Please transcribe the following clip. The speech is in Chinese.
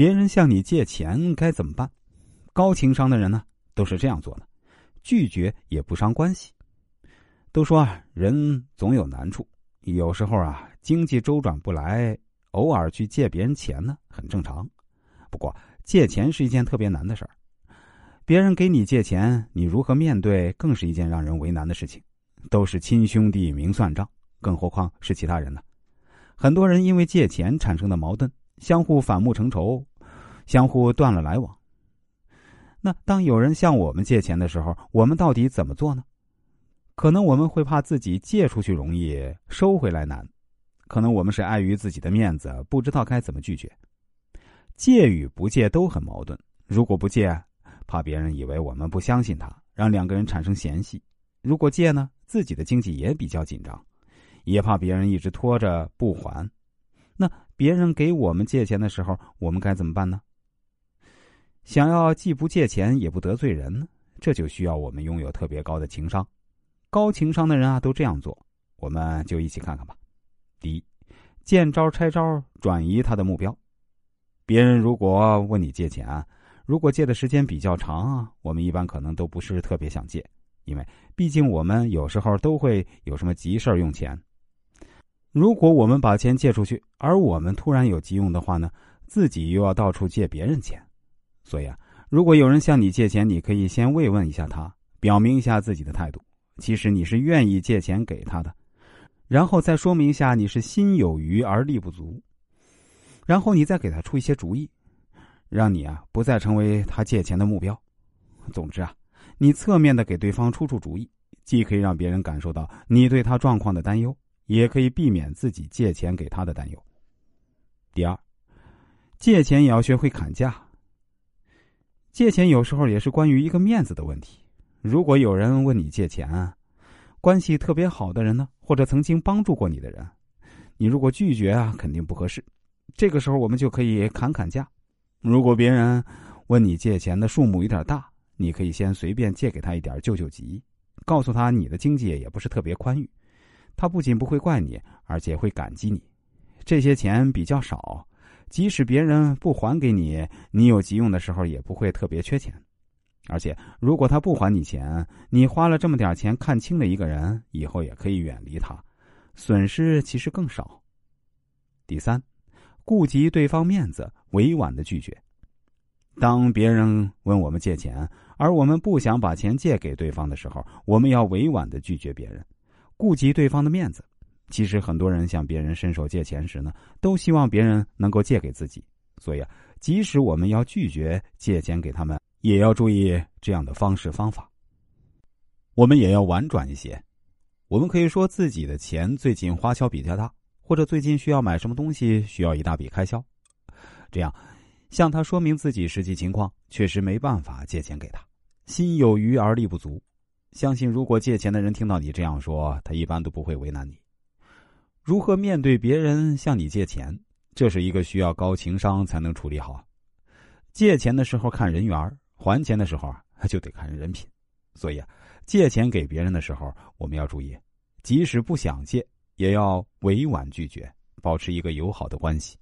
别人向你借钱该怎么办？高情商的人呢，都是这样做的，拒绝也不伤关系。都说啊，人总有难处，有时候啊，经济周转不来，偶尔去借别人钱呢，很正常。不过，借钱是一件特别难的事儿。别人给你借钱，你如何面对，更是一件让人为难的事情。都是亲兄弟明算账，更何况是其他人呢？很多人因为借钱产生的矛盾，相互反目成仇，相互断了来往。那当有人向我们借钱的时候，我们到底怎么做呢？可能我们会怕自己借出去容易，收回来难；可能我们是碍于自己的面子，不知道该怎么拒绝。借与不借都很矛盾。如果不借，怕别人以为我们不相信他，让两个人产生嫌隙；如果借呢，自己的经济也比较紧张，也怕别人一直拖着不还。那别人给我们借钱的时候，我们该怎么办呢？想要既不借钱也不得罪人，这就需要我们拥有特别高的情商。高情商的人啊，都这样做，我们就一起看看吧。第一，见招拆招，转移他的目标。别人如果问你借钱，如果借的时间比较长啊，我们一般可能都不是特别想借，因为毕竟我们有时候都会有什么急事用钱。如果我们把钱借出去，而我们突然有急用的话呢，自己又要到处借别人钱，所以啊，如果有人向你借钱，你可以先慰问一下他，表明一下自己的态度，其实你是愿意借钱给他的，然后再说明一下你是心有余而力不足。然后你再给他出一些主意，让你啊不再成为他借钱的目标。总之啊，你侧面的给对方出出主意，既可以让别人感受到你对他状况的担忧，也可以避免自己借钱给他的担忧。第二，借钱也要学会砍价。借钱有时候也是关于一个面子的问题。如果有人问你借钱，关系特别好的人呢，或者曾经帮助过你的人，你如果拒绝啊，肯定不合适。这个时候，我们就可以砍砍价。如果别人问你借钱的数目有点大，你可以先随便借给他一点救救急，告诉他你的经济也不是特别宽裕。他不仅不会怪你，而且会感激你。这些钱比较少，即使别人不还给你，你有急用的时候也不会特别缺钱。而且，如果他不还你钱，你花了这么点钱看清了一个人，以后也可以远离他，损失其实更少。第三。顾及对方面子，委婉的拒绝。当别人问我们借钱，而我们不想把钱借给对方的时候，我们要委婉的拒绝别人，顾及对方的面子。其实很多人向别人伸手借钱时呢，都希望别人能够借给自己。所以啊，即使我们要拒绝借钱给他们，也要注意这样的方式方法。我们也要婉转一些，我们可以说自己的钱最近花销比较大。或者最近需要买什么东西，需要一大笔开销，这样向他说明自己实际情况，确实没办法借钱给他，心有余而力不足。相信如果借钱的人听到你这样说，他一般都不会为难你。如何面对别人向你借钱，这是一个需要高情商才能处理好。借钱的时候看人缘，还钱的时候啊就得看人品。所以啊，借钱给别人的时候，我们要注意，即使不想借。也要委婉拒绝，保持一个友好的关系。